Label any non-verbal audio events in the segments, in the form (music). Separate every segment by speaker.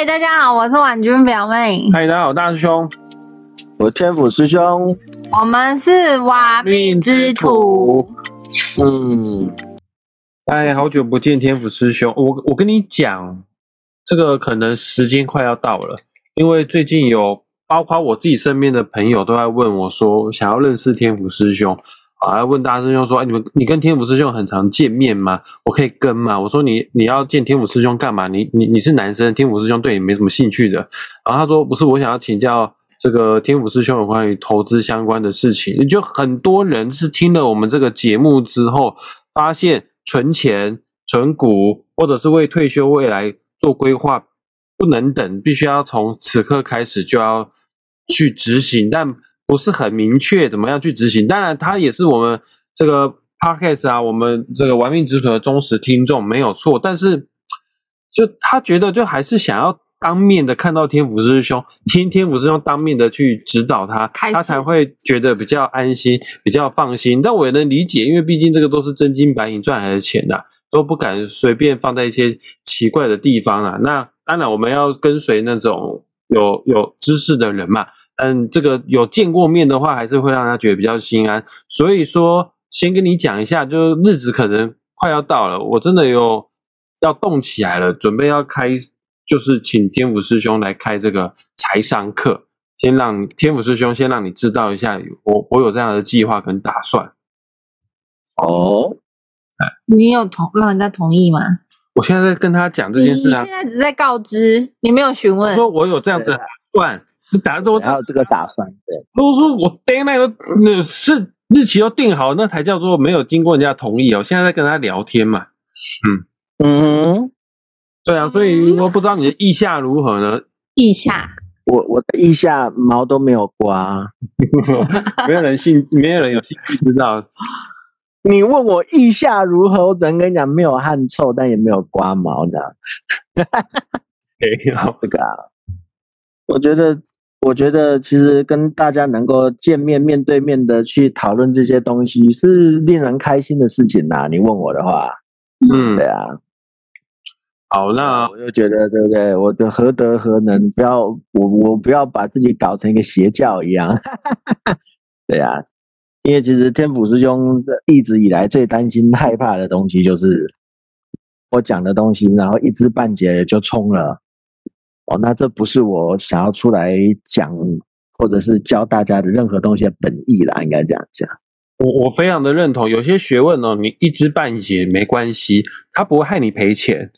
Speaker 1: 嗨，大家好，我是婉君表妹，
Speaker 2: 嗨，大家好，大师兄，
Speaker 3: 我是天府师兄。
Speaker 1: 我们是瓦命之徒。
Speaker 3: 嗯，
Speaker 2: 哎，好久不见，天府师兄，我我跟你讲，这个可能时间快要到了，因为最近有包括我自己身边的朋友都在问我说，想要认识天府师兄。啊！问大师兄说：“哎，你们，你跟天府师兄很常见面吗？我可以跟吗？”我说：“你你要见天府师兄干嘛？你你你是男生，天府师兄对你没什么兴趣的。”然后他说：“不是，我想要请教这个天府师兄有关于投资相关的事情。”就很多人是听了我们这个节目之后，发现存钱、存股，或者是为退休未来做规划，不能等，必须要从此刻开始就要去执行，但。不是很明确怎么样去执行，当然他也是我们这个 podcast 啊，我们这个玩命之徒的忠实听众没有错，但是就他觉得就还是想要当面的看到天府师兄，听天府师兄当面的去指导他，他才会觉得比较安心，比较放心。但我也能理解，因为毕竟这个都是真金白银赚来的钱呐，都不敢随便放在一些奇怪的地方啊。那当然我们要跟随那种有有知识的人嘛。嗯，这个有见过面的话，还是会让他觉得比较心安。所以说，先跟你讲一下，就是日子可能快要到了，我真的有要动起来了，准备要开，就是请天府师兄来开这个财商课，先让天府师兄先让你知道一下，我我有这样的计划跟打算。
Speaker 3: 哦，
Speaker 1: 你有同让人家同意吗？
Speaker 2: 我现在在跟他讲这件事
Speaker 1: 啊，现在只是在告知，你没有询问，
Speaker 2: 说我有这样子打算。(laughs) 打之后
Speaker 3: 还有这个打算，对。
Speaker 2: 如果说我 d a y n i g h t 都那是日期都定好，那才叫做没有经过人家同意哦。现在在跟他聊天嘛，
Speaker 3: 嗯嗯，
Speaker 2: 对啊，所以我不知道你的意下如何呢？
Speaker 1: 意下，
Speaker 3: 我我的意下毛都没有刮，(laughs)
Speaker 2: 没有人信，没有人有兴趣知道。
Speaker 3: 你问我意下如何，我只能跟你讲，没有汗臭，但也没有刮毛的。(laughs)
Speaker 2: 没有
Speaker 3: 这个啊，我觉得。我觉得其实跟大家能够见面面对面的去讨论这些东西是令人开心的事情呐。你问我的话，
Speaker 2: 嗯，
Speaker 3: 对啊。
Speaker 2: 好，那
Speaker 3: 我就觉得对不对？我的何德何能？不要我我不要把自己搞成一个邪教一样。(laughs) 对啊，因为其实天府师兄一直以来最担心害怕的东西就是我讲的东西，然后一知半解就冲了。哦，那这不是我想要出来讲，或者是教大家的任何东西的本意啦，应该这样讲。
Speaker 2: 我我非常的认同，有些学问哦，你一知半解没关系，它不会害你赔钱。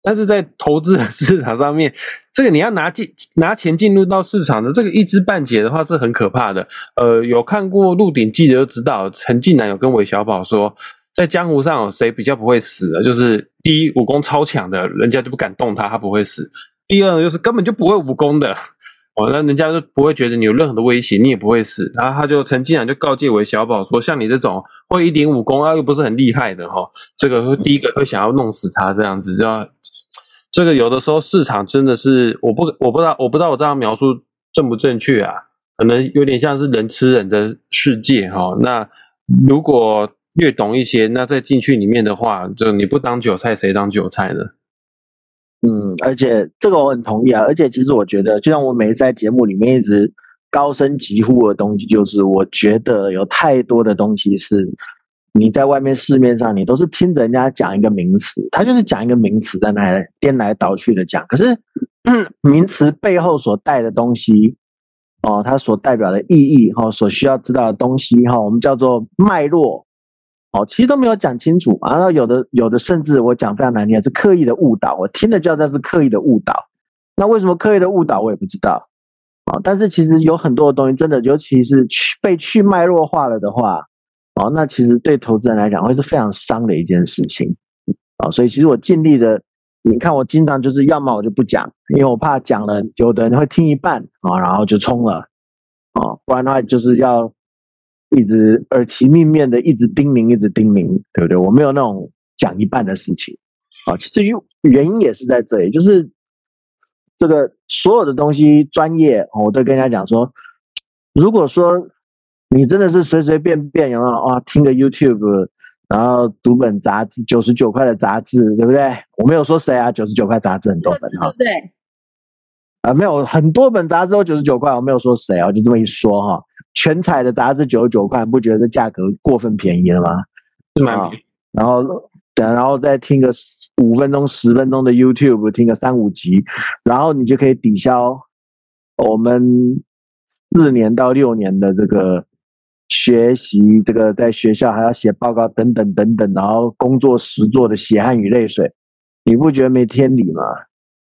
Speaker 2: 但是在投资的市场上面，这个你要拿进拿钱进入到市场的这个一知半解的话是很可怕的。呃，有看过《鹿鼎记》的就知道，陈近南有跟韦小宝说，在江湖上有谁比较不会死的，就是第一武功超强的，人家就不敢动他，他不会死。第二呢，就是根本就不会武功的，哦，那人家就不会觉得你有任何的威胁，你也不会死。然后他就陈进然就告诫韦小宝说，像你这种会一点武功啊，又不是很厉害的哈，这个会第一个会想要弄死他这样子。要这个有的时候市场真的是，我不我不知道我不知道我这样描述正不正确啊？可能有点像是人吃人的世界哈。那如果略懂一些，那再进去里面的话，就你不当韭菜谁当韭菜呢？
Speaker 3: 嗯，而且这个我很同意啊。而且其实我觉得，就像我每次在节目里面一直高声疾呼的东西，就是我觉得有太多的东西是你在外面市面上，你都是听着人家讲一个名词，他就是讲一个名词在那颠来倒去的讲。可是名词背后所带的东西，哦，它所代表的意义哈，所需要知道的东西哈，我们叫做脉络。哦，其实都没有讲清楚，然后有的有的甚至我讲非常难听，是刻意的误导。我听了就知道是刻意的误导。那为什么刻意的误导，我也不知道。啊，但是其实有很多的东西，真的，尤其是去被去脉络化了的话，哦，那其实对投资人来讲会是非常伤的一件事情。啊，所以其实我尽力的，你看我经常就是要么我就不讲，因为我怕讲了，有的人会听一半啊，然后就冲了，啊，不然的话就是要。一直耳提面面的，一直叮咛，一直叮咛，对不对？我没有那种讲一半的事情啊。其实原原因也是在这里，就是这个所有的东西专业，我都跟人家讲说，如果说你真的是随随便便，有没有啊？听个 YouTube，然后读本杂志，九十九块的杂志，对不对？我没有说谁啊，九十九块杂志很多本哈。
Speaker 1: 对。
Speaker 3: 啊，没有很多本杂志都九十九块，我没有说谁啊，就这么一说哈。全彩的杂志九十九块，不觉得这价格过分便宜了吗？
Speaker 2: 是吗。
Speaker 3: 然后等，然后再听个五分钟、十分钟的 YouTube，听个三五集，然后你就可以抵消我们四年到六年的这个学习，这个在学校还要写报告等等等等，然后工作实做的血汗与泪水，你不觉得没天理吗？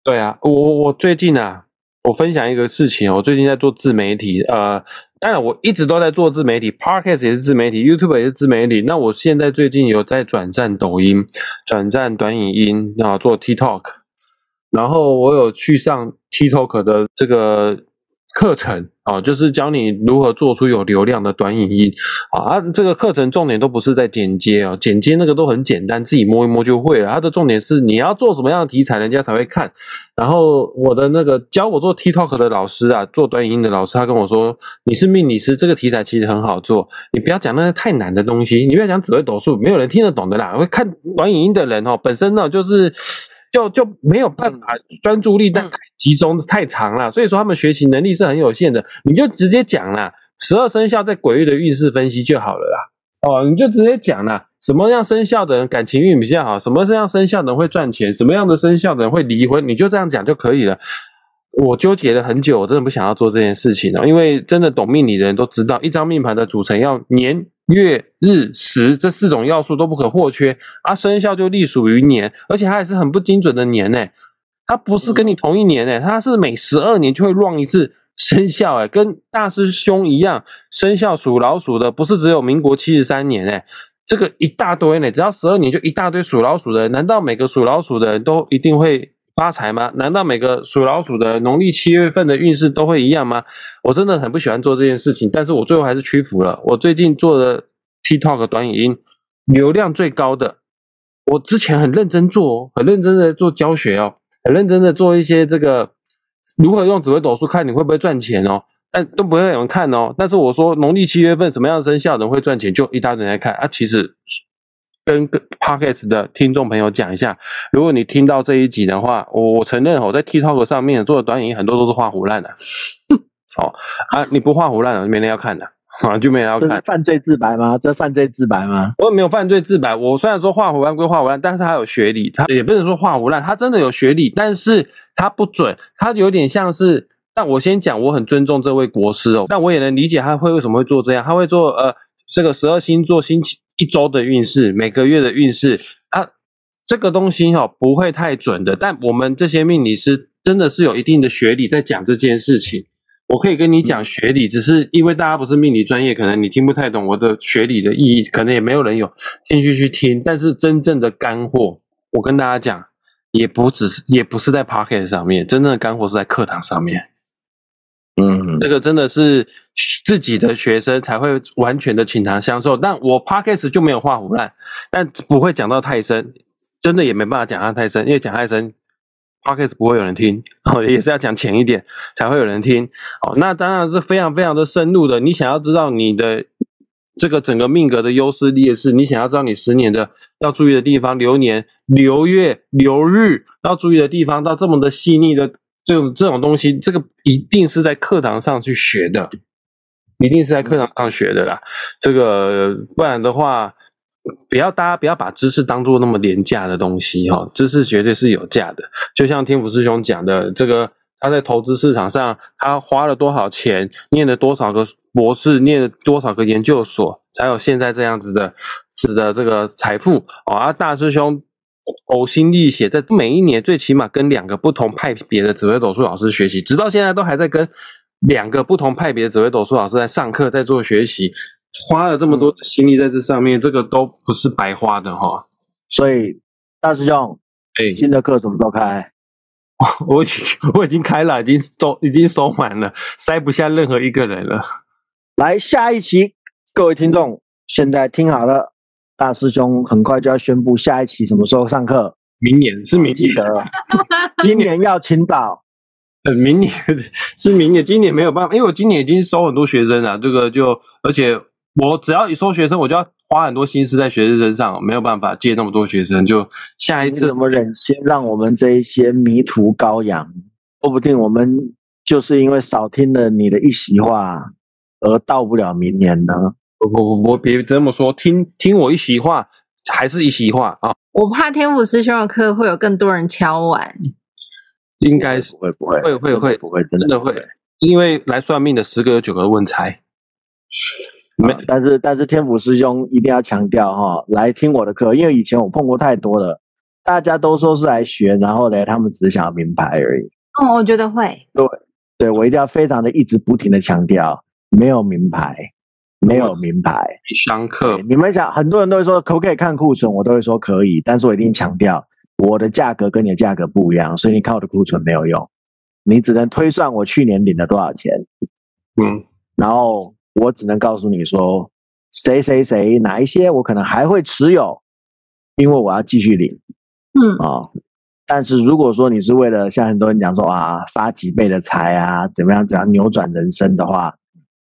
Speaker 2: 对啊，我我我最近啊，我分享一个事情，我最近在做自媒体，呃。当然，我一直都在做自媒体，Podcast 也是自媒体，YouTube 也是自媒体。那我现在最近有在转战抖音，转战短影音然后，做 TikTok，然后我有去上 TikTok 的这个。课程啊，就是教你如何做出有流量的短影音啊。啊这个课程重点都不是在剪接哦，剪接那个都很简单，自己摸一摸就会了。它的重点是你要做什么样的题材，人家才会看。然后我的那个教我做 TikTok 的老师啊，做短影音的老师，他跟我说：“你是命理师，这个题材其实很好做，你不要讲那些太难的东西，你不要讲紫微斗数，没有人听得懂的啦。会看短影音的人哦，本身呢就是。”就就没有办法专注力，但太集中太长了，所以说他们学习能力是很有限的。你就直接讲啦，十二生肖在鬼域的运势分析就好了啦。哦，你就直接讲啦，什么样生肖的人感情运比较好，什么样生肖的人会赚钱，什么样的生肖的人会离婚，你就这样讲就可以了。我纠结了很久，我真的不想要做这件事情了，因为真的懂命理的人都知道，一张命盘的组成要年。月日时这四种要素都不可或缺，啊，生肖就隶属于年，而且它也是很不精准的年呢。它不是跟你同一年呢，它是每十二年就会乱一次生肖哎，跟大师兄一样，生肖属老鼠的不是只有民国七十三年哎，这个一大堆呢，只要十二年就一大堆属老鼠的，难道每个属老鼠的人都一定会？发财吗？难道每个属老鼠的农历七月份的运势都会一样吗？我真的很不喜欢做这件事情，但是我最后还是屈服了。我最近做的 TikTok 短影音流量最高的，我之前很认真做，哦很认真的做教学哦，很认真的做一些这个如何用紫微斗数看你会不会赚钱哦，但都不会有人看哦。但是我说农历七月份什么样的生肖人会赚钱，就一大堆人来看啊，其实。跟 Podcast 的听众朋友讲一下，如果你听到这一集的话，我我承认我在 TikTok 上面做的短影音很多都是画胡烂的。(laughs) 哦啊，你不画胡烂，没人要看的 (laughs) 啊，就没人要看。
Speaker 3: 犯罪自白吗？这犯罪自白吗？
Speaker 2: 我没有犯罪自白。我虽然说画胡烂归画胡烂，但是他有学历，他也不能说画胡烂，他真的有学历，但是他不准，他有点像是。但我先讲，我很尊重这位国师哦，但我也能理解他会为什么会做这样，他会做呃这个十二星座星期。一周的运势，每个月的运势，啊，这个东西哈不会太准的。但我们这些命理师真的是有一定的学理在讲这件事情。我可以跟你讲学理，只是因为大家不是命理专业，可能你听不太懂我的学理的意义，可能也没有人有兴趣去听。但是真正的干货，我跟大家讲，也不只是，也不是在 Pocket 上面，真正的干货是在课堂上面。嗯，这个真的是自己的学生才会完全的倾囊相授，但我 podcast 就没有画胡烂，但不会讲到太深，真的也没办法讲到太深，因为讲太深，podcast 不会有人听，哦，也是要讲浅一点才会有人听，哦，那当然是非常非常的深入的，你想要知道你的这个整个命格的优势劣势，你想要知道你十年的要注意的地方，流年、流月、流日要注意的地方，到这么的细腻的。这种这种东西，这个一定是在课堂上去学的，一定是在课堂上学的啦。这个不然的话，不要大家不要把知识当做那么廉价的东西哈，知识绝对是有价的。就像天府师兄讲的，这个他在投资市场上，他花了多少钱，念了多少个博士，念了多少个研究所，才有现在这样子的，子的这个财富啊，大师兄。呕心沥血，在每一年最起码跟两个不同派别的紫微斗数老师学习，直到现在都还在跟两个不同派别的紫微斗数老师在上课，在做学习，花了这么多心力在这上面，这个都不是白花的哈。
Speaker 3: 所以大师兄，哎，新的课什么时候开？
Speaker 2: 我已经我已经开了，已经收已经收满了，塞不下任何一个人了。
Speaker 3: 来下一期，各位听众，现在听好了。大师兄很快就要宣布下一期什么时候上课，
Speaker 2: 明年是明
Speaker 3: 记得，(laughs) 今年要请早。
Speaker 2: 呃，明年是明年，今年没有办法，因为我今年已经收很多学生了，这个就而且我只要一收学生，我就要花很多心思在学生身上，没有办法接那么多学生，就下一次
Speaker 3: 怎么忍心让我们这一些迷途羔羊说不定我们就是因为少听了你的一席话，而到不了明年呢。
Speaker 2: 我我我别这么说，听听我一席话，还是一席话啊。
Speaker 1: 我怕天府师兄的课会有更多人敲完，
Speaker 2: 应该是
Speaker 3: 不会不会
Speaker 2: 会会会
Speaker 3: 不会真的
Speaker 2: 会，因为来算命的十个有九个问财。没
Speaker 3: 啊但是但是天府师兄一定要强调哈，来听我的课，因为以前我碰过太多了，大家都说是来学，然后呢，他们只是想要名牌而已。
Speaker 1: 嗯，我觉得会。
Speaker 3: 对对我一定要非常的一直不停的强调，没有名牌，没有名牌。
Speaker 2: 上课
Speaker 3: 对你们想，很多人都会说可不可以看库存，我都会说可以，但是我一定强调我的价格跟你的价格不一样，所以你看我的库存没有用，你只能推算我去年领了多少钱，
Speaker 2: 嗯，
Speaker 3: 然后我只能告诉你说谁谁谁哪一些我可能还会持有，因为我要继续领。
Speaker 1: 嗯，
Speaker 3: 啊、但是如果说你是为了像很多人讲说啊发几倍的财啊，怎么样怎样扭转人生的话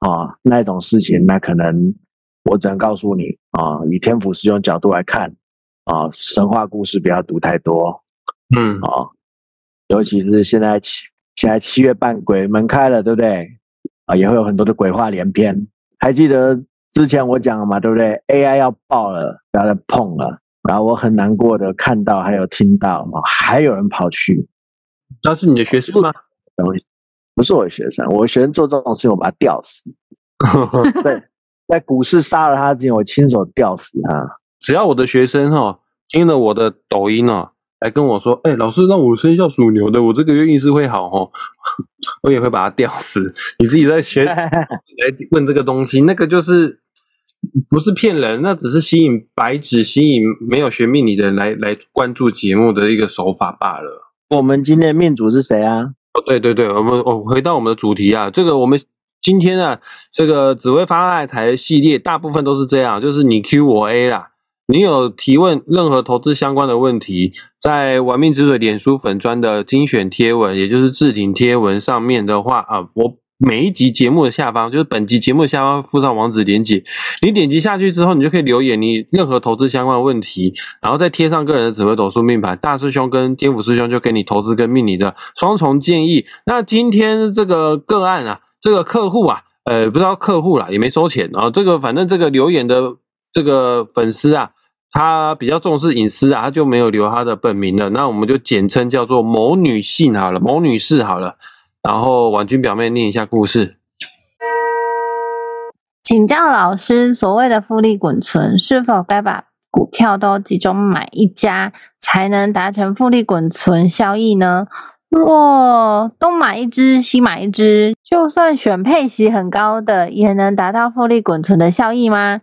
Speaker 3: 啊，那种事情，那可能我只能告诉你啊，以天府师兄角度来看啊，神话故事不要读太多
Speaker 2: 嗯，
Speaker 3: 啊，尤其是现在七现在七月半鬼门开了，对不对？啊，也会有很多的鬼话连篇。还记得之前我讲了嘛，对不对？AI 要爆了，不要再碰了。然后我很难过的看到还有听到啊，还有人跑去
Speaker 2: 那是你的学生吗？
Speaker 3: 不是我的学生，我的学生做这种事情，我把他吊死。(laughs) 对，在股市杀了他之前，我亲手吊死他。
Speaker 2: 只要我的学生哈、听了我的抖音哦，来跟我说，哎、老师让我生肖属牛的，我这个月运势会好哦，(laughs) 我也会把他吊死。(laughs) 你自己在学来问这个东西，那个就是不是骗人，那只是吸引白纸、吸引没有学命理的人来来关注节目的一个手法罢了。
Speaker 3: 我们今天的命主是谁啊？
Speaker 2: 哦，对对对，我们我回到我们的主题啊，这个我们今天啊，这个紫薇发大财系列大部分都是这样，就是你 Q 我 A 啦。你有提问任何投资相关的问题，在玩命之水脸书粉砖的精选贴文，也就是置顶贴文上面的话啊，我每一集节目的下方，就是本集节目下方附上网址连接，你点击下去之后，你就可以留言你任何投资相关的问题，然后再贴上个人的紫微斗数命盘，大师兄跟天府师兄就给你投资跟命理的双重建议。那今天这个个案啊，这个客户啊，呃，不知道客户啦，也没收钱啊、这个反正这个留言的这个粉丝啊，他比较重视隐私啊，他就没有留他的本名了。那我们就简称叫做某女性好了，某女士好了。然后婉君表妹念一下故事。
Speaker 1: 请教老师，所谓的复利滚存，是否该把股票都集中买一家，才能达成复利滚存效益呢？若东买一只，西买一只，就算选配息很高的，也能达到复利滚存的效益吗？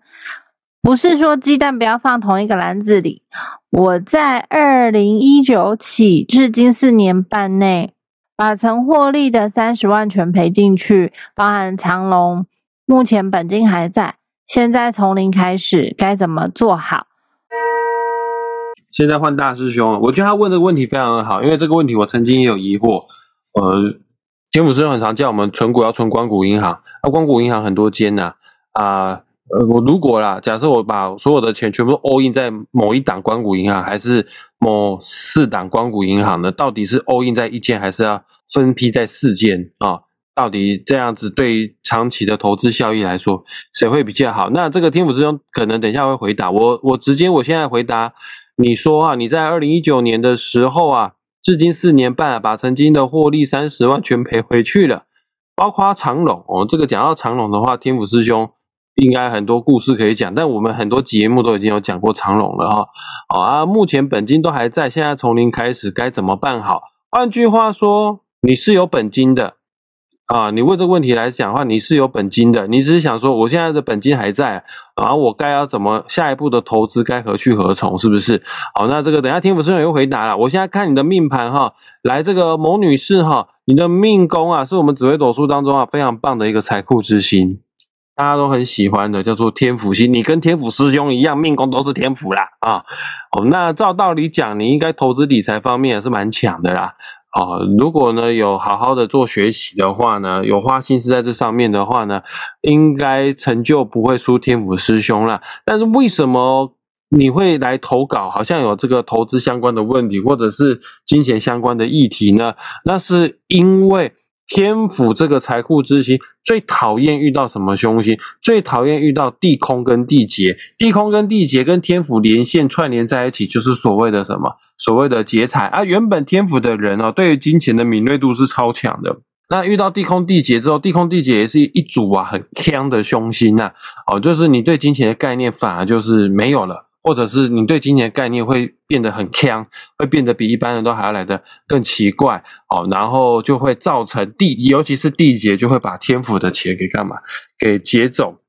Speaker 1: 不是说鸡蛋不要放同一个篮子里。我在二零一九起至今四年半内，把曾获利的三十万全赔进去，包含长隆。目前本金还在，现在从零开始，该怎么做好？
Speaker 2: 现在换大师兄，我觉得他问这个问题非常的好，因为这个问题我曾经也有疑惑。呃，天府师兄很常叫我们存股要存光谷银行，那光谷银行很多间呐啊。呃我如果啦，假设我把所有的钱全部 all in 在某一档光谷银行，还是某四档光谷银行呢？到底是 all in 在一间，还是要分批在四间啊？到底这样子对于长期的投资效益来说，谁会比较好？那这个天府师兄可能等一下会回答我，我直接我现在回答。你说啊，你在二零一九年的时候啊，至今四年半、啊，把曾经的获利三十万全赔回去了，包括长隆哦。这个讲到长隆的话，天府师兄应该很多故事可以讲，但我们很多节目都已经有讲过长隆了哈。好啊，目前本金都还在，现在从零开始该怎么办好？换句话说，你是有本金的。啊，你问这个问题来讲的话，你是有本金的，你只是想说我现在的本金还在，然后我该要怎么下一步的投资该何去何从，是不是？好，那这个等下天府师兄也会回答了。我现在看你的命盘哈，来这个某女士哈，你的命宫啊，是我们紫微斗数当中啊非常棒的一个财库之星，大家都很喜欢的，叫做天府星。你跟天府师兄一样，命宫都是天府啦啊。哦，那照道理讲，你应该投资理财方面也是蛮强的啦。啊，如果呢有好好的做学习的话呢，有花心思在这上面的话呢，应该成就不会输天府师兄啦。但是为什么你会来投稿，好像有这个投资相关的问题，或者是金钱相关的议题呢？那是因为天府这个财库之星最讨厌遇到什么凶星？最讨厌遇到地空跟地劫。地空跟地劫跟天府连线串联在一起，就是所谓的什么？所谓的劫财啊。原本天府的人哦，对于金钱的敏锐度是超强的。那遇到地空地劫之后，地空地劫也是一组啊很强的凶星呐。哦，就是你对金钱的概念反而就是没有了。或者是你对金钱的概念会变得很强，会变得比一般人都还要来的更奇怪哦，然后就会造成地，尤其是地劫就会把天府的钱给干嘛？给劫走。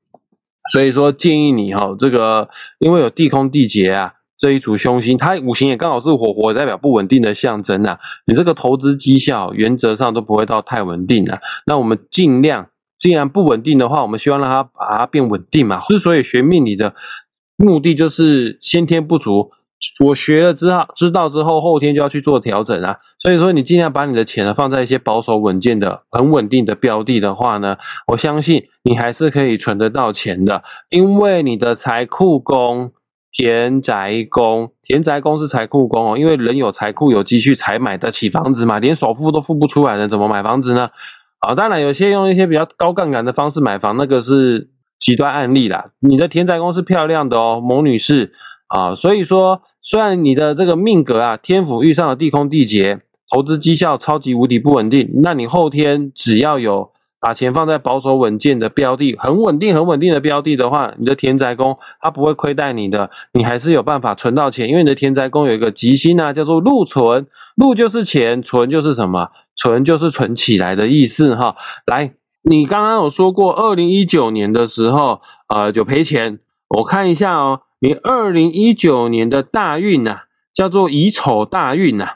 Speaker 2: 所以说建议你哈，这个因为有地空地劫啊这一组凶星，它五行也刚好是火火，代表不稳定的象征啊。你这个投资绩效原则上都不会到太稳定啊。那我们尽量，既然不稳定的话，我们希望让它把它变稳定嘛。之所以学命理的。目的就是先天不足，我学了之后知道之后，后天就要去做调整啊。所以说，你尽量把你的钱呢放在一些保守稳健的、很稳定的标的的话呢，我相信你还是可以存得到钱的。因为你的财库宫、田宅宫、田宅宫是财库宫哦，因为人有财库、有积蓄才买得起房子嘛，连首付都付不出来的，怎么买房子呢？啊，当然有些用一些比较高杠杆的方式买房，那个是。极端案例啦，你的田宅宫是漂亮的哦，某女士啊，所以说虽然你的这个命格啊，天府遇上了地空地劫，投资绩效超级无敌不稳定，那你后天只要有把钱放在保守稳健的标的，很稳定很稳定的标的的话，你的田宅宫它不会亏待你的，你还是有办法存到钱，因为你的田宅宫有一个吉星啊，叫做禄存，禄就是钱，存就是什么？存就是存起来的意思哈，来。你刚刚有说过，二零一九年的时候，呃，就赔钱。我看一下哦，你二零一九年的大运呐，叫做乙丑大运呐。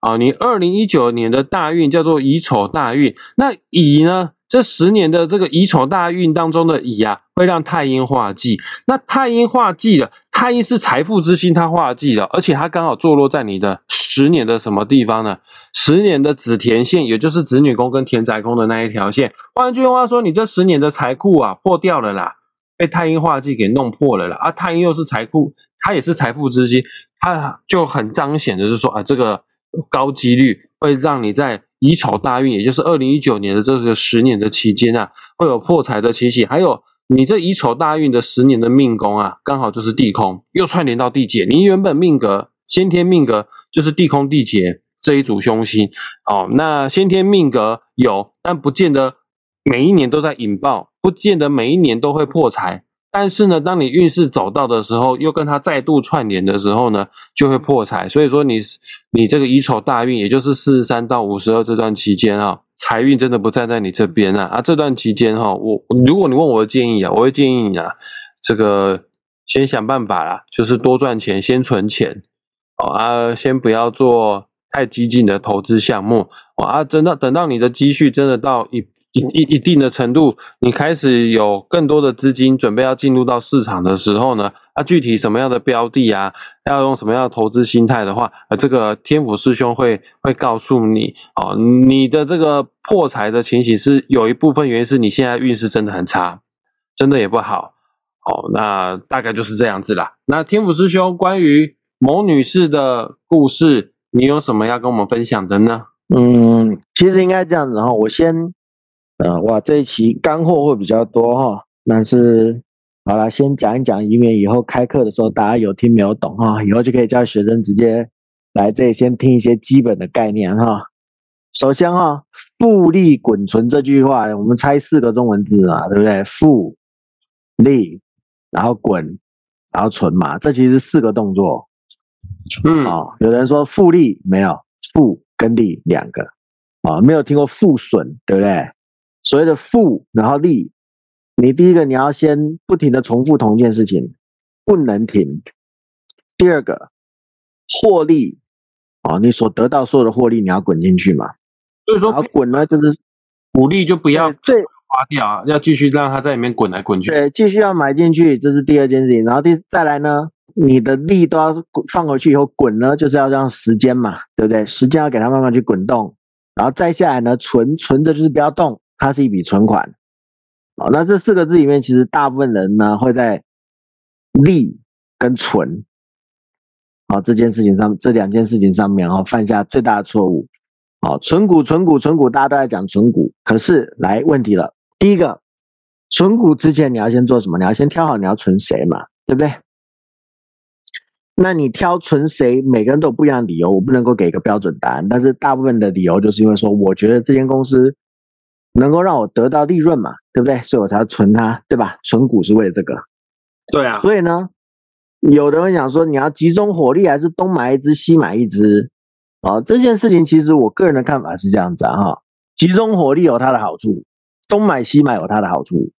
Speaker 2: 啊，你二零一九年的大运叫做乙丑大运。那乙呢？这十年的这个乙丑大运当中的乙啊，会让太阴化忌。那太阴化忌了，太阴是财富之星，它化忌了，而且它刚好坐落在你的十年的什么地方呢？十年的子田线，也就是子女宫跟田宅宫的那一条线。换句话说，你这十年的财库啊，破掉了啦，被太阴化忌给弄破了啦。啊，太阴又是财库，它也是财富之星，它就很彰显的就是说啊，这个高几率会让你在。乙丑大运，也就是二零一九年的这个十年的期间啊，会有破财的奇喜。还有你这乙丑大运的十年的命宫啊，刚好就是地空，又串联到地劫。你原本命格先天命格就是地空地劫这一组凶星哦。那先天命格有，但不见得每一年都在引爆，不见得每一年都会破财。但是呢，当你运势走到的时候，又跟它再度串联的时候呢，就会破财。所以说，你你这个乙丑大运，也就是四十三到五十二这段期间啊，财运真的不站在你这边啊。啊，这段期间哈，我如果你问我的建议啊，我会建议你啊，这个先想办法啦，就是多赚钱，先存钱啊，先不要做太激进的投资项目哦啊，等到等到你的积蓄真的到一。一一一定的程度，你开始有更多的资金准备要进入到市场的时候呢，啊，具体什么样的标的啊，要用什么样的投资心态的话，呃，这个天府师兄会会告诉你哦，你的这个破财的情形是有一部分原因是你现在运势真的很差，真的也不好，哦，那大概就是这样子啦。那天府师兄关于某女士的故事，你有什么要跟我们分享的呢？
Speaker 3: 嗯，其实应该这样子哈，我先。呃，哇，这一期干货会比较多哈，但是好了，先讲一讲，以免以后开课的时候大家有听没有懂哈，以后就可以叫学生直接来这里先听一些基本的概念哈。首先哈，复利滚存这句话，我们猜四个中文字嘛，对不对？复利，然后滚，然后存嘛，这其实是四个动作。
Speaker 2: 嗯，
Speaker 3: 哦，有人说复利没有，复跟利两个，啊，没有听过复损，对不对？所谓的复，然后利，你第一个你要先不停的重复同一件事情，不能停。第二个，获利，哦，你所得到所有的获利，你要滚进去嘛。
Speaker 2: 所以说，
Speaker 3: 然后滚呢，就是
Speaker 2: 鼓励就不要
Speaker 3: 最
Speaker 2: 花掉，要继续让它在里面滚来滚去。
Speaker 3: 对，继续要买进去，这是第二件事情。然后第再来呢，你的利都要放回去以后滚呢，就是要让时间嘛，对不对？时间要给它慢慢去滚动，然后再下来呢，存存着就是不要动。它是一笔存款，哦，那这四个字里面，其实大部分人呢会在利跟存，啊这件事情上这两件事情上面哦犯下最大的错误，哦存股存股存股，大家都在讲存股，可是来问题了，第一个存股之前你要先做什么？你要先挑好你要存谁嘛，对不对？那你挑存谁，每个人都有不一样的理由，我不能够给一个标准答案。但是大部分的理由就是因为说，我觉得这间公司能够让我得到利润嘛，对不对？(laughs) 所以我才要存它，对吧？存股是为了这个。
Speaker 2: 对啊，
Speaker 3: 所以呢，有的人想说，你要集中火力，还是东买一只西买一只？啊，这件事情其实我个人的看法是这样子啊，哈，集中火力有它的好处，东买西买有它的好处，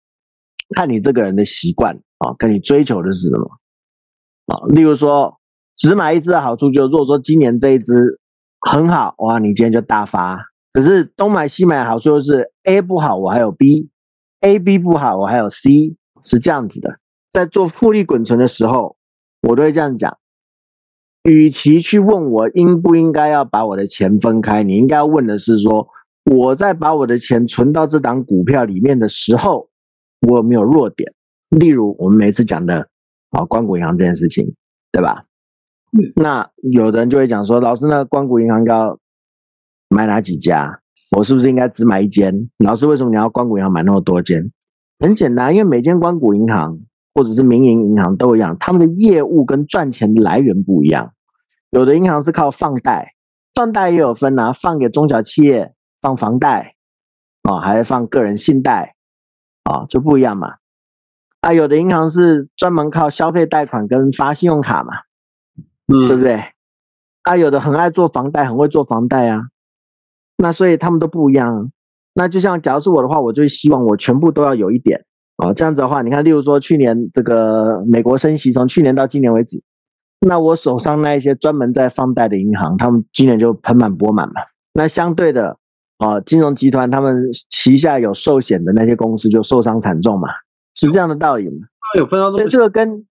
Speaker 3: 看你这个人的习惯啊，跟你追求的是什么。啊，例如说，只买一只的好处就是，如果说今年这一只很好，哇，你今天就大发。可是东买西买的好处就是 A 不好，我还有 B；A、B 不好，我还有 C，是这样子的。在做复利滚存的时候，我都会这样讲：，与其去问我应不应该要把我的钱分开，你应该要问的是说，我在把我的钱存到这档股票里面的时候，我有没有弱点？例如我们每次讲的。啊，关谷银行这件事情，对吧？嗯，那有的人就会讲说，老师，那关谷银行要买哪几家？我是不是应该只买一间？老师，为什么你要关谷银行买那么多间？很简单，因为每间关谷银行或者是民营银行都一样，他们的业务跟赚钱的来源不一样。有的银行是靠放贷，放贷也有分啊，放给中小企业，放房贷，啊，还是放个人信贷，啊，就不一样嘛。啊，有的银行是专门靠消费贷款跟发信用卡嘛，嗯，对不对？啊，有的很爱做房贷，很会做房贷啊。那所以他们都不一样。那就像假如是我的话，我就希望我全部都要有一点啊。这样子的话，你看，例如说去年这个美国升息，从去年到今年为止，那我手上那一些专门在放贷的银行，他们今年就盆满钵满嘛。那相对的啊，金融集团他们旗下有寿险的那些公司就受伤惨重嘛。是这样的道理吗？
Speaker 2: 有分到
Speaker 3: 所以这个跟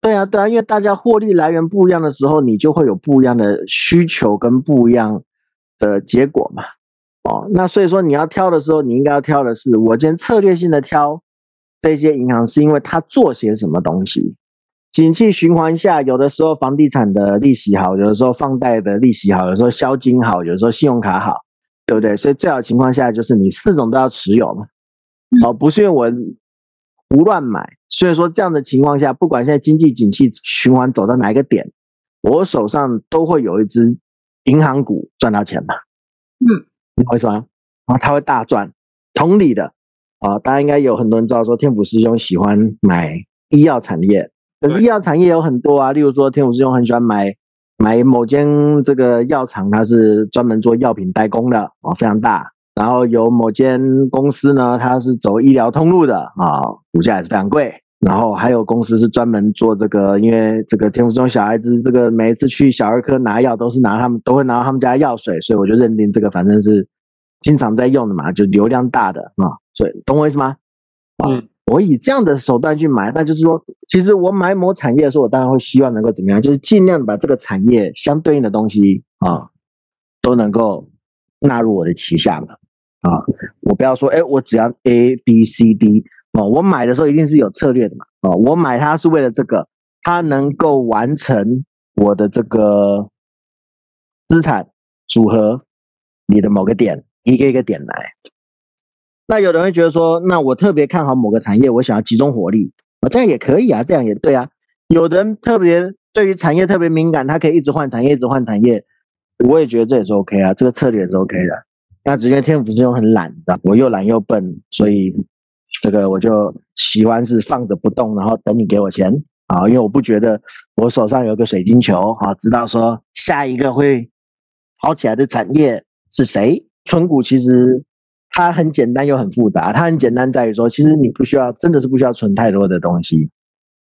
Speaker 3: 对啊对啊，因为大家获利来源不一样的时候，你就会有不一样的需求跟不一样的结果嘛。哦，那所以说你要挑的时候，你应该要挑的是我今天策略性的挑这些银行，是因为它做些什么东西。景气循环下，有的时候房地产的利息好，有的时候放贷的利息好，有时候销金好，有时候信用卡好，对不对？所以最好情况下就是你四种都要持有嘛。哦，不是因为我。胡乱买，所以说这样的情况下，不管现在经济景气循环走到哪一个点，我手上都会有一只银行股赚到钱嘛。嗯，你懂意思吗？啊，他会大赚。同理的啊，大家应该有很多人知道说，天府师兄喜欢买医药产业，可是医药产业有很多啊，例如说天府师兄很喜欢买买某间这个药厂，它是专门做药品代工的啊，非常大。然后有某间公司呢，它是走医疗通路的啊，股价也是非常贵。然后还有公司是专门做这个，因为这个天福中小孩子这个每一次去小儿科拿药都是拿他们都会拿他们家药水，所以我就认定这个反正是经常在用的嘛，就流量大的啊，所以懂我意思吗？嗯，我以这样的手段去买，那就是说，其实我买某产业的时候，我当然会希望能够怎么样，就是尽量把这个产业相对应的东西啊，都能够纳入我的旗下嘛。啊，我不要说，哎，我只要 A B C D 哦，我买的时候一定是有策略的嘛，哦，我买它是为了这个，它能够完成我的这个资产组合你的某个点，一个一个点来。那有人会觉得说，那我特别看好某个产业，我想要集中火力，啊，这样也可以啊，这样也对啊。有人特别对于产业特别敏感，他可以一直换产业，一直换产业，我也觉得这也是 OK 啊，这个策略也是 OK 的。那直接天府师兄很懒的，我又懒又笨，所以这个我就喜欢是放着不动，然后等你给我钱啊，因为我不觉得我手上有个水晶球啊，知道说下一个会好起来的产业是谁。存股其实它很简单又很复杂，它很简单在于说，其实你不需要，真的是不需要存太多的东西，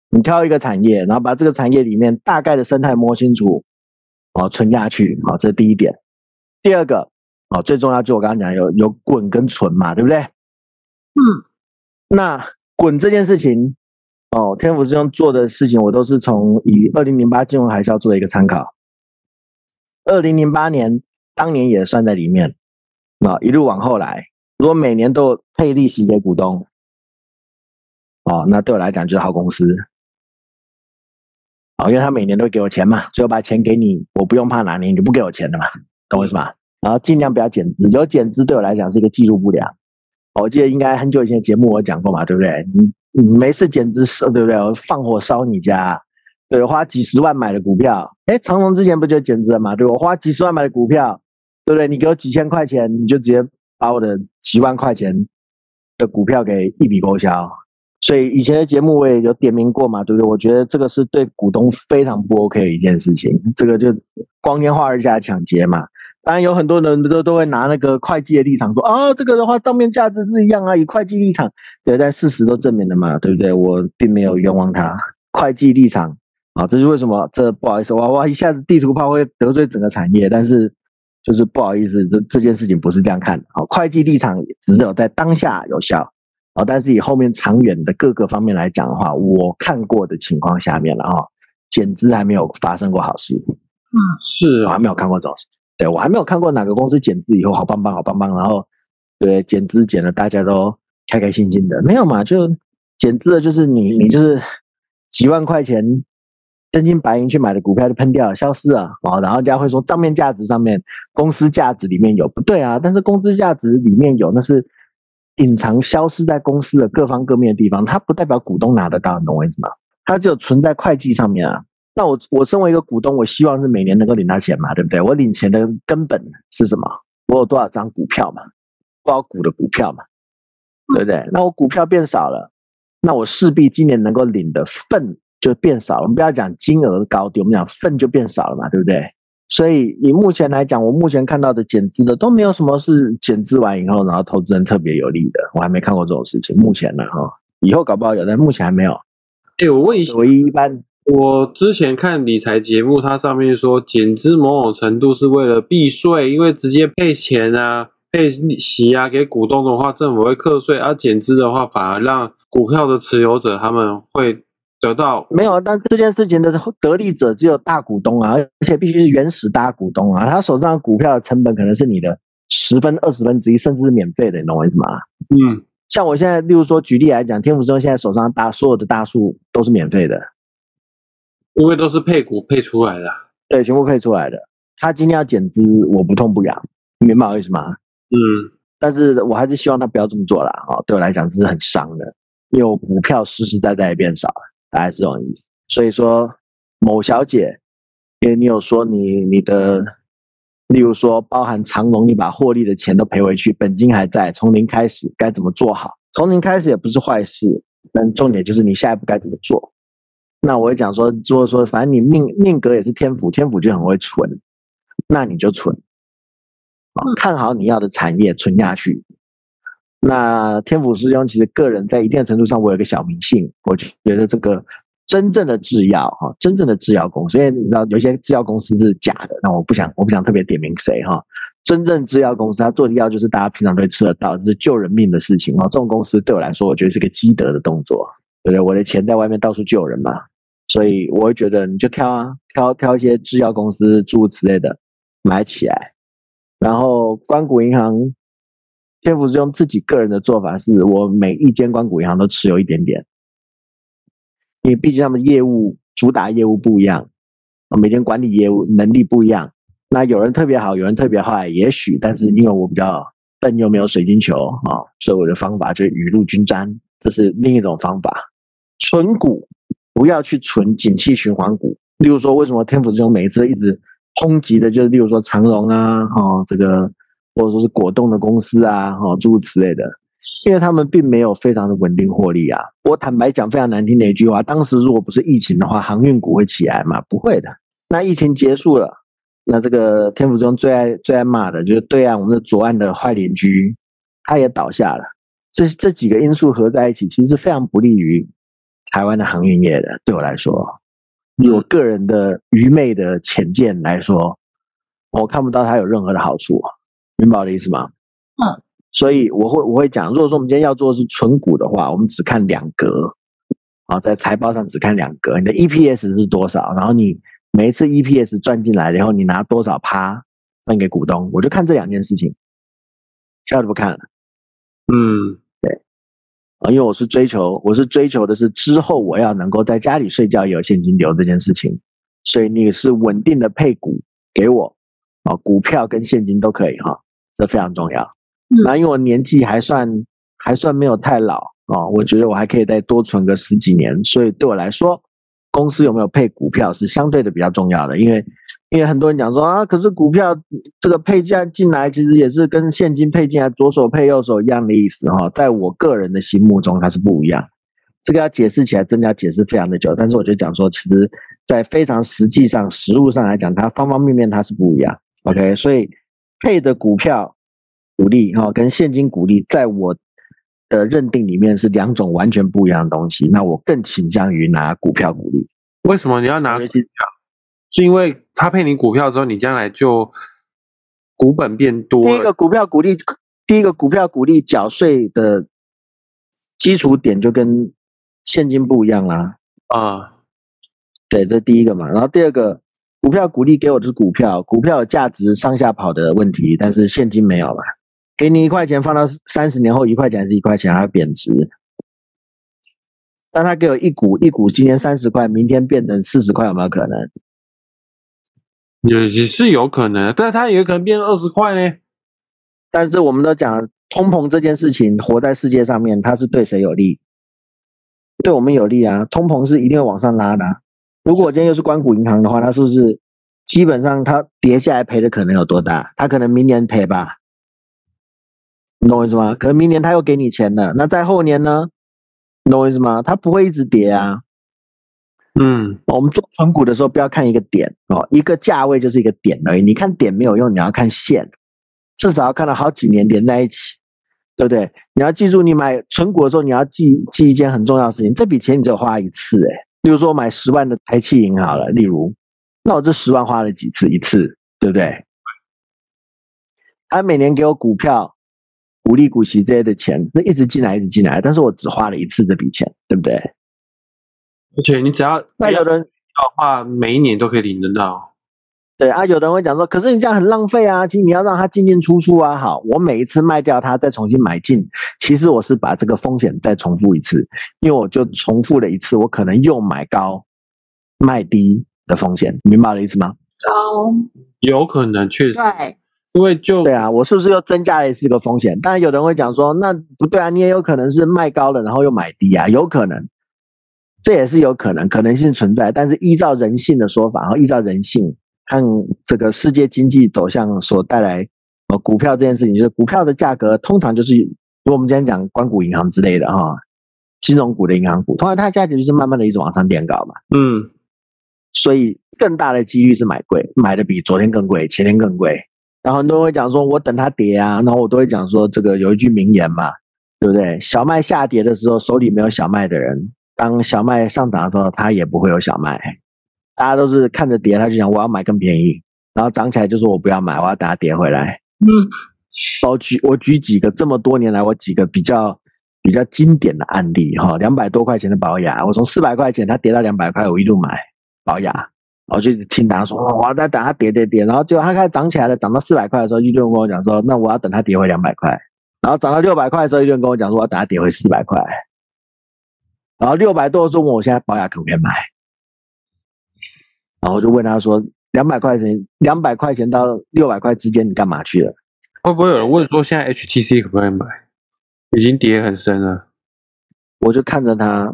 Speaker 3: 你挑一个产业，然后把这个产业里面大概的生态摸清楚，哦，存下去好，这是第一点。第二个。哦，最重要就我刚刚讲有有滚跟存嘛，对不对？嗯，那滚这件事情，哦，天府师兄做的事情，我都是从以二零零八金融海啸做的一个参考。二零零八年当年也算在里面，那一路往后来，如果每年都配利息给股东，哦，那对我来讲就是好公司。哦，因为他每年都会给我钱嘛，最后把钱给你，我不用怕哪年你就不给我钱了嘛，懂我意思吗？然后尽量不要减资，有减资对我来讲是一个记录不良。我记得应该很久以前的节目我讲过嘛，对不对？你你没事减资烧，对不对？我放火烧你家，对，花几十万买的股票，哎，长隆之前不就减资了嘛？对我花几十万买的股票，对不对？你给我几千块钱，你就直接把我的几万块钱的股票给一笔勾销。所以以前的节目我也有点名过嘛，对不对？我觉得这个是对股东非常不 OK 的一件事情，这个就光天化日下抢劫嘛。当然有很多人都都会拿那个会计的立场说啊，这个的话账面价值是一样啊，以会计立场，对，但事实都证明了嘛，对不对？我并没有冤枉他，会计立场啊，这是为什么？这不好意思，哇哇，一下子地图炮会得罪整个产业，但是就是不好意思，这这件事情不是这样看的啊，会计立场只有在当下有效啊，但是以后面长远的各个方面来讲的话，我看过的情况下面了啊，减资还没有发生过好事，
Speaker 1: 嗯，
Speaker 2: 是
Speaker 3: 我还没有看过这种事。对我还没有看过哪个公司减资以后好棒棒好棒棒，然后对减资减了大家都开开心心的，没有嘛？就减资的就是你你就是几万块钱真金白银去买的股票就喷掉了，消失了哦。然后人家会说账面价值上面公司价值里面有不对啊，但是公司价值里面有那是隐藏消失在公司的各方各面的地方，它不代表股东拿得到，你懂我意思吗？它只有存在会计上面啊。那我我身为一个股东，我希望是每年能够领到钱嘛，对不对？我领钱的根本是什么？我有多少张股票嘛？多少股的股票嘛？对不对？那我股票变少了，那我势必今年能够领的份就变少了。我们不要讲金额高低，我们讲份就变少了嘛，对不对？所以以目前来讲，我目前看到的减资的都没有什么是减资完以后，然后投资人特别有利的，我还没看过这种事情。目前呢，哈，以后搞不好有，但目前还没有。
Speaker 2: 哎，我问一下，
Speaker 3: 唯一一般。
Speaker 2: 我之前看理财节目，它上面说减资某种程度是为了避税，因为直接配钱啊、配息啊给股东的话，政府会课税；而减资的话，反而让股票的持有者他们会得到
Speaker 3: 没有。但这件事情的得利者只有大股东啊，而且必须是原始大股东啊，他手上股票的成本可能是你的十分、二十分之一，甚至是免费的，你懂我意思吗？
Speaker 2: 嗯，
Speaker 3: 像我现在，例如说举例来讲，天福生现在手上大所有的大树都是免费的。
Speaker 2: 因为都是配股配出来的，
Speaker 3: 对，全部配出来的。他今天要减资，我不痛不痒，明白我意思吗？
Speaker 2: 嗯，
Speaker 3: 但是我还是希望他不要这么做了啊！对我来讲，这是很伤的，因为我股票实实在在也变少了，大概是这种意思。所以说，某小姐，因为你有说你你的，例如说包含长隆，你把获利的钱都赔回去，本金还在，从零开始该怎么做好？从零开始也不是坏事，但重点就是你下一步该怎么做。那我会讲说，如果说反正你命命格也是天府，天府就很会存，那你就存，啊，看好你要的产业存下去。那天府师兄其实个人在一定程度上，我有个小迷信，我觉得这个真正的制药哈，真正的制药公司，因为你知道有些制药公司是假的，那我不想我不想特别点名谁哈，真正制药公司他做的药就是大家平常都会吃得到，就是救人命的事情哦。这种公司对我来说，我觉得是个积德的动作。对？我的钱在外面到处救人嘛，所以我会觉得你就挑啊，挑挑一些制药公司诸如此类的买起来。然后关谷银行，天福之用自己个人的做法是，我每一间关谷银行都持有一点点，因为毕竟他们业务主打业务不一样，每天管理业务能力不一样。那有人特别好，有人特别坏，也许，但是因为我比较笨又没有水晶球啊，所以我的方法就雨露均沾，这是另一种方法。存股不要去存景气循环股，例如说，为什么天府之兄每一次一直抨击的，就是例如说长荣啊，哈，这个或者说是果冻的公司啊，哈，诸如此类的，因为他们并没有非常的稳定获利啊。我坦白讲，非常难听的一句话，当时如果不是疫情的话，航运股会起来吗？不会的。那疫情结束了，那这个天府中最爱最爱骂的就是对岸我们的左岸的坏邻居，他也倒下了。这这几个因素合在一起，其实是非常不利于。台湾的航运业的，对我来说，以我个人的愚昧的浅见来说，我看不到它有任何的好处，明白我的意思吗？
Speaker 1: 嗯，
Speaker 3: 所以我会我会讲，如果说我们今天要做的是纯股的话，我们只看两格，啊，在财报上只看两格，你的 EPS 是多少，然后你每一次 EPS 赚进来，然后你拿多少趴分给股东，我就看这两件事情，其他都不看了。
Speaker 2: 嗯。
Speaker 3: 啊，因为我是追求，我是追求的是之后我要能够在家里睡觉也有现金流这件事情，所以你是稳定的配股给我啊，股票跟现金都可以哈，这非常重要。
Speaker 1: 嗯
Speaker 3: 那因为我年纪还算还算没有太老啊，我觉得我还可以再多存个十几年，所以对我来说，公司有没有配股票是相对的比较重要的，因为因为很多人讲说啊，可是股票这个配价进来其实也是跟现金配进来左手配右手一样的意思哈，在我个人的心目中它是不一样。这个要解释起来真的要解释非常的久，但是我就讲说，其实在非常实际上实物上来讲，它方方面面它是不一样。OK，所以配的股票股利哈、跟现金股利，在我的认定里面是两种完全不一样的东西。那我更倾向于拿股票股利。
Speaker 2: 为什么你要拿是因为他配你股票之后，你将来就股本变多。
Speaker 3: 第一个股票股利，第一个股票股利缴税的基础点就跟现金不一样啦。
Speaker 2: 啊、
Speaker 3: 对，这第一个嘛。然后第二个，股票股利给我的是股票，股票有价值上下跑的问题，但是现金没有嘛。给你一块钱，放到三十年后，一块钱还是一块钱，还要贬值。但他给我一股，一股今天三十块，明天变成四十块，有没有可能？
Speaker 2: 也也是有可能，但是它也有可能变二十块呢。
Speaker 3: 但是我们都讲通膨这件事情，活在世界上面，它是对谁有利？对我们有利啊！通膨是一定会往上拉的啊、如果今天又是关谷银行的话，它是不是基本上它跌下来赔的可能有多大？它可能明年赔吧，你懂我意思吗？可能明年他又给你钱了，那在后年呢？你懂我意思吗？它不会一直跌啊。
Speaker 2: 嗯，
Speaker 3: 我们做存股的时候，不要看一个点哦，一个价位就是一个点而已。你看点没有用，你要看线，至少要看到好几年连在一起，对不对？你要记住，你买存股的时候，你要记记一件很重要的事情，这笔钱你只有花一次，诶，例如说我买十万的台气银好了，例如，那我这十万花了几次？一次，对不对？他每年给我股票、股利、股息这些的钱，那一直进来，一直进来，但是我只花了一次这笔钱，对不对？
Speaker 2: 而且你只要不要的
Speaker 3: 那有人
Speaker 2: 话，每一年都可以领得到。
Speaker 3: 对啊，有的人会讲说，可是你这样很浪费啊，其实你要让它进进出出啊。好，我每一次卖掉它，再重新买进，其实我是把这个风险再重复一次，因为我就重复了一次，我可能又买高卖低的风险，明白我的意思吗？
Speaker 1: 高，
Speaker 2: 有可能确实，
Speaker 1: 对，
Speaker 2: 因为就
Speaker 3: 对啊，我是不是又增加了一个风险？当然，有人会讲说，那不对啊，你也有可能是卖高了，然后又买低啊，有可能，这也是有可能，可能性存在。但是依照人性的说法，然后依照人性和这个世界经济走向所带来，呃，股票这件事情，就是股票的价格通常就是，如果我们今天讲关谷银行之类的哈、金融股的银行股，通常它价格就是慢慢的一直往上垫高嘛。
Speaker 2: 嗯，
Speaker 3: 所以更大的几率是买贵，买的比昨天更贵，前天更贵。然后很多人会讲说，我等它跌啊，然后我都会讲说，这个有一句名言嘛，对不对？小麦下跌的时候，手里没有小麦的人，当小麦上涨的时候，他也不会有小麦。大家都是看着跌，他就想我要买更便宜，然后涨起来就说我不要买，我要等它跌回来。
Speaker 1: 嗯，
Speaker 3: 我举我举几个这么多年来我几个比较比较经典的案例哈，两百多块钱的保雅，我从四百块钱它跌到两百块，我一路买保雅，我就听大家说，哦我要再等它跌跌跌，然后结果它开始涨起来了，涨到四百块的时候，一堆人跟我讲说，那我要等它跌回两百块，然后涨到六百块的时候，一堆人跟我讲说，我要等它跌回四百块，然后六百多的时候问我现在保雅可不可以买，然后我就问他说，两百块钱，两百块钱到六百块之间你干嘛去了？
Speaker 2: 会不会有人问说现在 HTC 可不可以买？已经跌很深了。
Speaker 3: 我就看着他，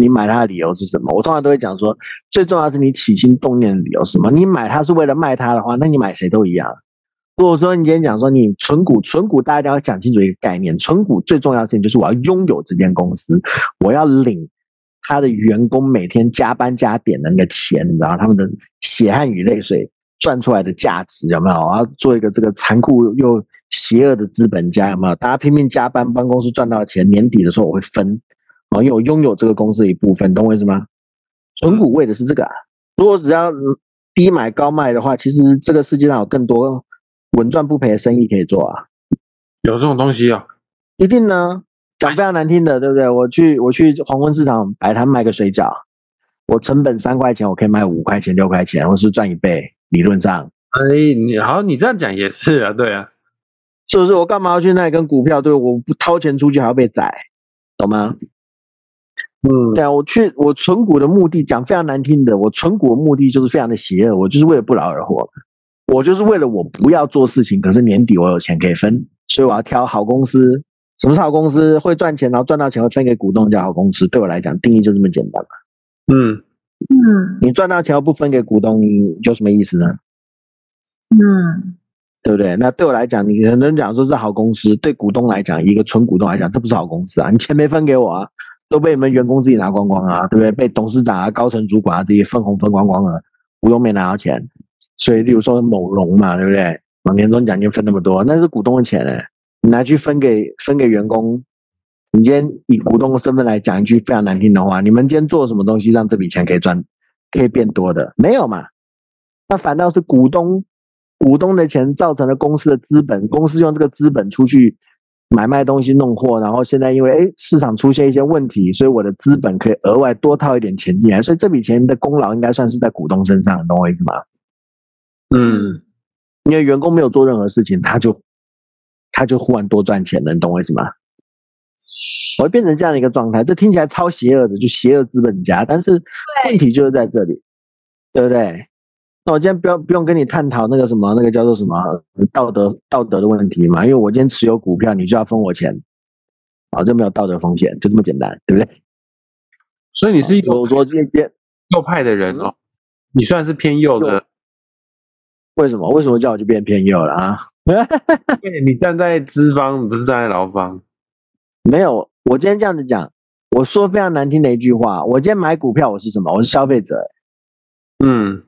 Speaker 3: 你买它的理由是什么？我通常都会讲说，最重要是你起心动念的理由是什么？你买它是为了卖它的话，那你买谁都一样。如果说你今天讲说你存股，存股大家一定要讲清楚一个概念，存股最重要的事情就是我要拥有这间公司，我要领他的员工每天加班加点的那个钱，你知道他们的血汗与泪水赚出来的价值有没有？我要做一个这个残酷又邪恶的资本家有没有？大家拼命加班，帮公司赚到钱，年底的时候我会分，哦，因为我拥有这个公司的一部分，懂我意思吗？存股为的是这个啊。如果只要嗯低买高卖的话，其实这个世界上有更多稳赚不赔的生意可以做啊。
Speaker 2: 有这种东西啊，
Speaker 3: 一定呢，讲非常难听的，对不对？我去我去黄昏市场摆摊卖个水饺，我成本三块钱，我可以卖五块钱、六块钱，我是赚一倍？理论上
Speaker 2: 哎，你好，你这样讲也是啊，对啊，
Speaker 3: 是不是？我干嘛要去那里跟股票？对，我不掏钱出去还要被宰，懂吗？
Speaker 2: 嗯
Speaker 3: 对啊，我去我存股的目的讲非常难听的，我存股的目的就是非常的邪恶，我就是为了不劳而获，我就是为了我不要做事情，可是年底我有钱可以分，所以我要挑好公司。什么是好公司？会赚钱，然后赚到钱会分给股东叫好公司。对我来讲，定义就这么简单嘛。
Speaker 2: 嗯
Speaker 1: 嗯
Speaker 3: 你赚到钱又不分给股东，你有什么意思呢？
Speaker 1: 嗯
Speaker 3: 对不对？那对我来讲，你可能讲说是好公司，对股东来讲，一个纯股东来讲，这不是好公司啊！你钱没分给我啊，都被你们员工自己拿光光啊，对不对？被董事长啊、高层主管啊这些分红分光光了，股东没拿到钱。所以，例如说某龙嘛，对不对？往年终奖金分那么多，那是股东的钱哎，你拿去分给分给员工，你今天以股东的身份来讲一句非常难听的话，你们今天做什么东西让这笔钱可以赚，可以变多的？没有嘛？那反倒是股东股东的钱造成了公司的资本，公司用这个资本出去买卖东西弄货，然后现在因为哎市场出现一些问题，所以我的资本可以额外多套一点钱进来，所以这笔钱的功劳应该算是在股东身上，懂我意思吗？
Speaker 2: 嗯
Speaker 3: 因为员工没有做任何事情，他就他就忽然多赚钱了，你懂我意思吗？我会变成这样的一个状态，这听起来超邪恶的，就邪恶资本家，但是问题就是在这里，对不对？那我今天不要不用跟你探讨那个什么那个叫做什么道德道德的问题嘛，因为我今天持有股票，你就要分我钱，啊，这没有道德风险，就这么简单，对不对？
Speaker 2: 所以你是一个
Speaker 3: 我说这些
Speaker 2: 右派的人哦，你算是偏右的，
Speaker 3: 为什么为什么叫我就变偏右了啊？(laughs)
Speaker 2: 你站在资方，你不是站在劳方。
Speaker 3: 没有，我今天这样子讲，我说非常难听的一句话，我今天买股票，我是什么？我是消费者，
Speaker 2: 嗯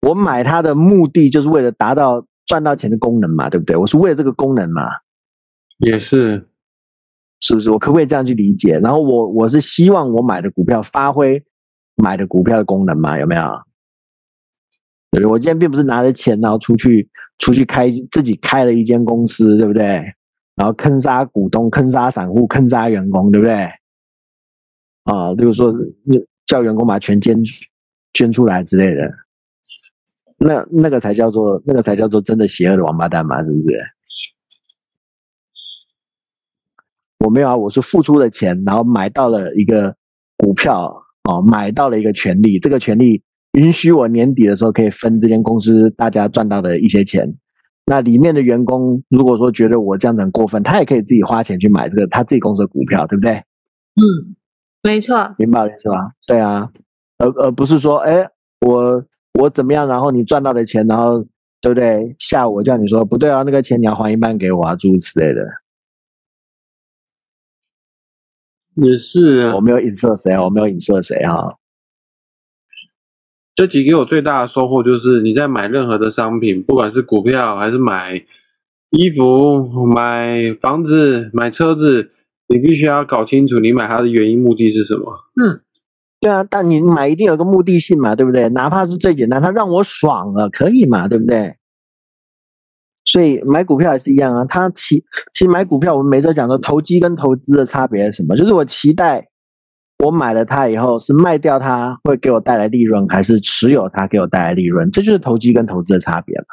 Speaker 3: 我买它的目的就是为了达到赚到钱的功能嘛，对不对？我是为了这个功能嘛，
Speaker 2: 也是，
Speaker 3: 是不是？我可不可以这样去理解？然后我我是希望我买的股票发挥买的股票的功能嘛，有没有？对不对？我今天并不是拿着钱然后出去出去开自己开了一间公司，对不对？然后坑杀股东、坑杀散户、坑杀员工，对不对？啊，例如说叫员工把钱捐捐出来之类的，那那个才叫做那个才叫做真的邪恶的王八蛋嘛，是不是？我没有啊，我是付出了钱，然后买到了一个股票哦，买到了一个权利，这个权利允许我年底的时候可以分这间公司大家赚到的一些钱。那里面的员工如果说觉得我这样子很过分，他也可以自己花钱去买这个他自己公司的股票，对不对？
Speaker 1: 嗯，没错，
Speaker 3: 明白了是吧？对啊，而而不是说，哎，我我怎么样，然后你赚到的钱，然后对不对？下午我叫你说不对啊，那个钱你要还一半给我啊，诸如此类的。
Speaker 2: 也是啊
Speaker 3: 我。没有影射谁啊，我没有影射谁哈、
Speaker 2: 这集给我最大的收获就是，你在买任何的商品，不管是股票还是买衣服、买房子、买车子，你必须要搞清楚你买它的原因目的是什么。
Speaker 3: 对啊，但你买一定有个目的性嘛，对不对？哪怕是最简单，它让我爽了，可以嘛，对不对？所以买股票也是一样啊，它期其实买股票，我们每周讲的投机跟投资的差别是什么？就是我期待我买了它以后是卖掉它会给我带来利润，还是持有它给我带来利润？这就是投机跟投资的差别嘛。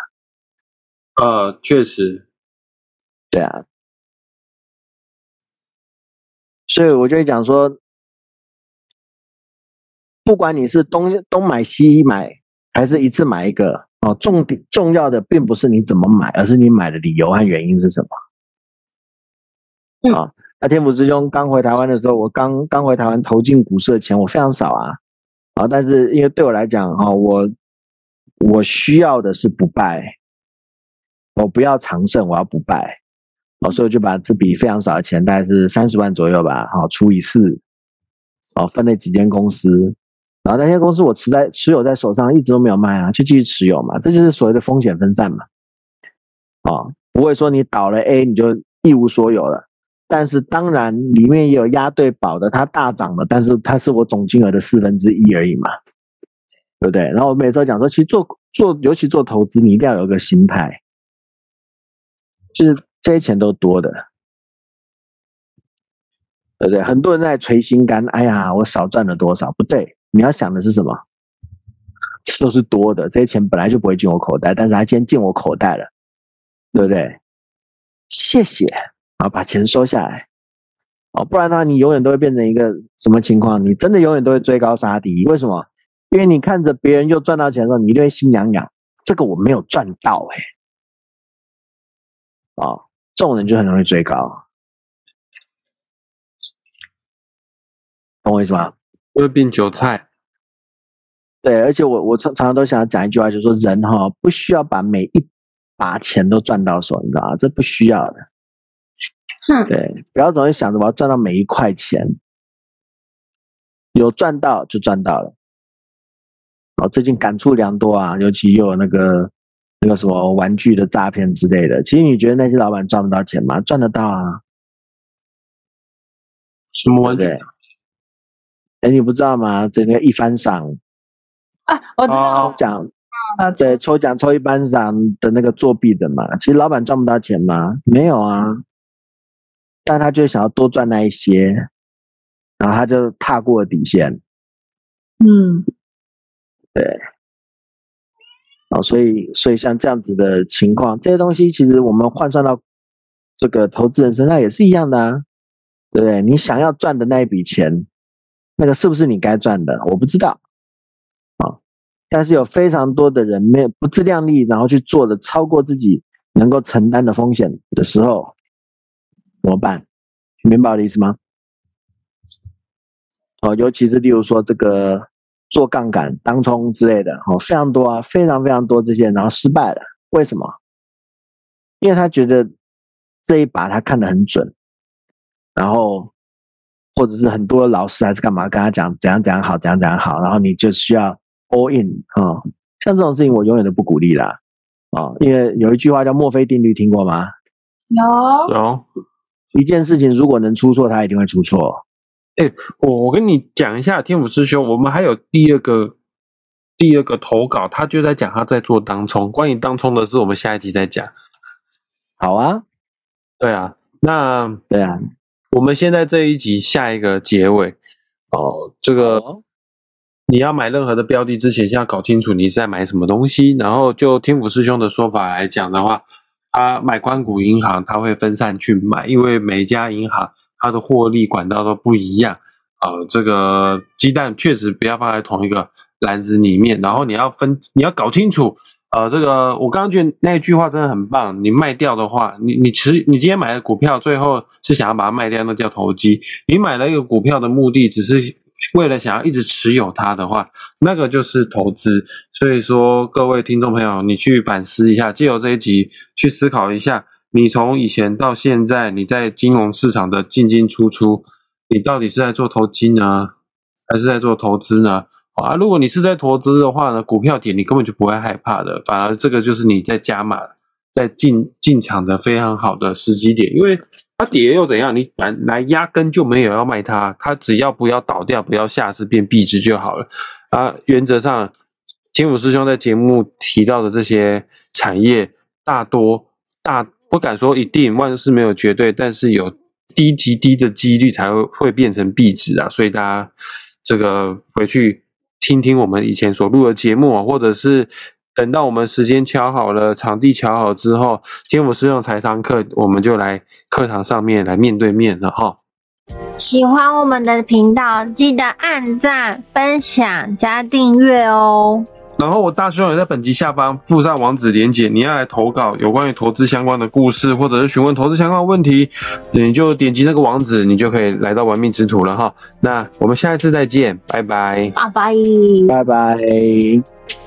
Speaker 2: 呃，确实，
Speaker 3: 对啊，所以我就会讲说，不管你是东东买西买，还是一次买一个哦，重点重要的并不是你怎么买，而是你买的理由和原因是什么。
Speaker 1: 嗯
Speaker 3: 啊，那天府师兄刚回台湾的时候，我刚刚回台湾投进股市的钱我非常少啊，啊，但是因为对我来讲哦、我我需要的是不败，我不要长胜，我要不败。哦，所以我就把这笔非常少的钱，大概是三十万左右吧，好、除以四，哦，分了几间公司，然后那些公司我持在持有在手上，一直都没有卖啊，就继续持有嘛，这就是所谓的风险分散嘛，哦，不会说你倒了 A 你就一无所有了，但是当然里面也有押对宝的，它大涨了，但是它是我总金额的四分之一而已嘛，对不对？然后我每周讲说，其实做做尤其做投资，你一定要有一个心态，就是这些钱都多的，对不对？很多人在捶心肝，哎呀，我少赚了多少？不对，你要想的是什么？这都是多的，这些钱本来就不会进我口袋，但是它今天进我口袋了，对不对？谢谢，啊把钱收下来，哦，不然的话，你永远都会变成一个什么情况？你真的永远都会追高杀低，为什么？因为你看着别人又赚到钱的时候，你一定会心痒痒，这个我没有赚到哎、哦，这种人就很容易追高，懂我意思吗？
Speaker 2: 会变韭菜。
Speaker 3: 对，而且我我常常常都想讲一句话，就是说人哈、不需要把每一把钱都赚到手，你知道吗？这不需要的。
Speaker 1: 哼，
Speaker 3: 对，不要总是想着我要赚到每一块钱，有赚到就赚到了。哦，最近感触良多啊，尤其又有那个那个什么玩具的诈骗之类的。其实你觉得那些老板赚不到钱吗？赚得到啊，
Speaker 2: 什么玩具？
Speaker 3: 对对？哎，你不知道吗？这个一番赏
Speaker 1: 啊，我知道
Speaker 2: 抽
Speaker 3: 奖，
Speaker 1: 了，
Speaker 3: 对，抽奖抽一番赏的那个作弊的嘛。其实老板赚不到钱吗？没有啊，但他就想要多赚那一些，然后他就踏过了底线。
Speaker 1: 嗯，
Speaker 3: 对。哦，所以所以像这样子的情况，这些东西其实我们换算到这个投资人身上也是一样的啊，对不对？你想要赚的那一笔钱，那个是不是你该赚的？我不知道啊，但是有非常多的人没有不自量力，然后去做的超过自己能够承担的风险的时候，怎么办？明白我的意思吗？哦，尤其是例如说这个做杠杆、当冲之类的，哦，非常多啊，非常非常多这些，然后失败了，为什么？因为他觉得这一把他看得很准，然后或者是很多老师还是干嘛跟他讲怎样怎样好，怎样怎样好，然后你就需要 all in 啊、哦，像这种事情我永远都不鼓励啦，哦，因为有一句话叫墨菲定律，听过吗？
Speaker 1: 有
Speaker 2: 有
Speaker 3: 一件事情如果能出错，它一定会出错。
Speaker 2: 我我跟你讲一下，天府师兄，我们还有第二个第二个投稿，他就在讲他在做当冲，关于当冲的事，我们下一集再讲。
Speaker 3: 好啊，
Speaker 2: 对啊，那
Speaker 3: 对啊，
Speaker 2: 我们现在这一集下一个结尾哦，这个
Speaker 3: 哦
Speaker 2: 你要买任何的标的之前，先要搞清楚你是在买什么东西。然后就天府师兄的说法来讲的话，他买关谷银行，他会分散去买，因为每一家银行它的获利管道都不一样。呃，这个鸡蛋确实不要放在同一个篮子里面，然后你要分，你要搞清楚。呃，这个我刚刚觉得那一句话真的很棒。你卖掉的话，你你持你今天买的股票，最后是想要把它卖掉，那叫投机。你买了一个股票的目的，只是为了想要一直持有它的话，那个就是投资。所以说，各位听众朋友，你去反思一下，借由这一集去思考一下，你从以前到现在，你在金融市场的进进出出，你到底是在做投机呢，还是在做投资呢？啊，如果你是在投资的话呢，股票跌你根本就不会害怕的，反而这个就是你在加码、在进进场的非常好的时机点，因为它跌又怎样？你来来压根就没有要卖它，它只要不要倒掉、不要下市变币值就好了。啊，原则上，金武师兄在节目提到的这些产业，大多大不敢说一定万事没有绝对，但是有低极低的几率才会会变成币值啊，所以大家这个回去。听听我们以前所录的节目，或者是等到我们时间敲好了，场地敲好之后，天我是用财商课，我们就来课堂上面来面对面了哈。
Speaker 1: 喜欢我们的频道，记得按赞、分享、加订阅哦。
Speaker 2: 然后我大师兄也在本集下方附上网址连接，你要来投稿有关于投资相关的故事，或者是询问投资相关的问题，你就点击那个网址，你就可以来到玩命之徒了哈。那我们下一次再见，拜拜。
Speaker 1: 拜拜。
Speaker 3: 拜拜。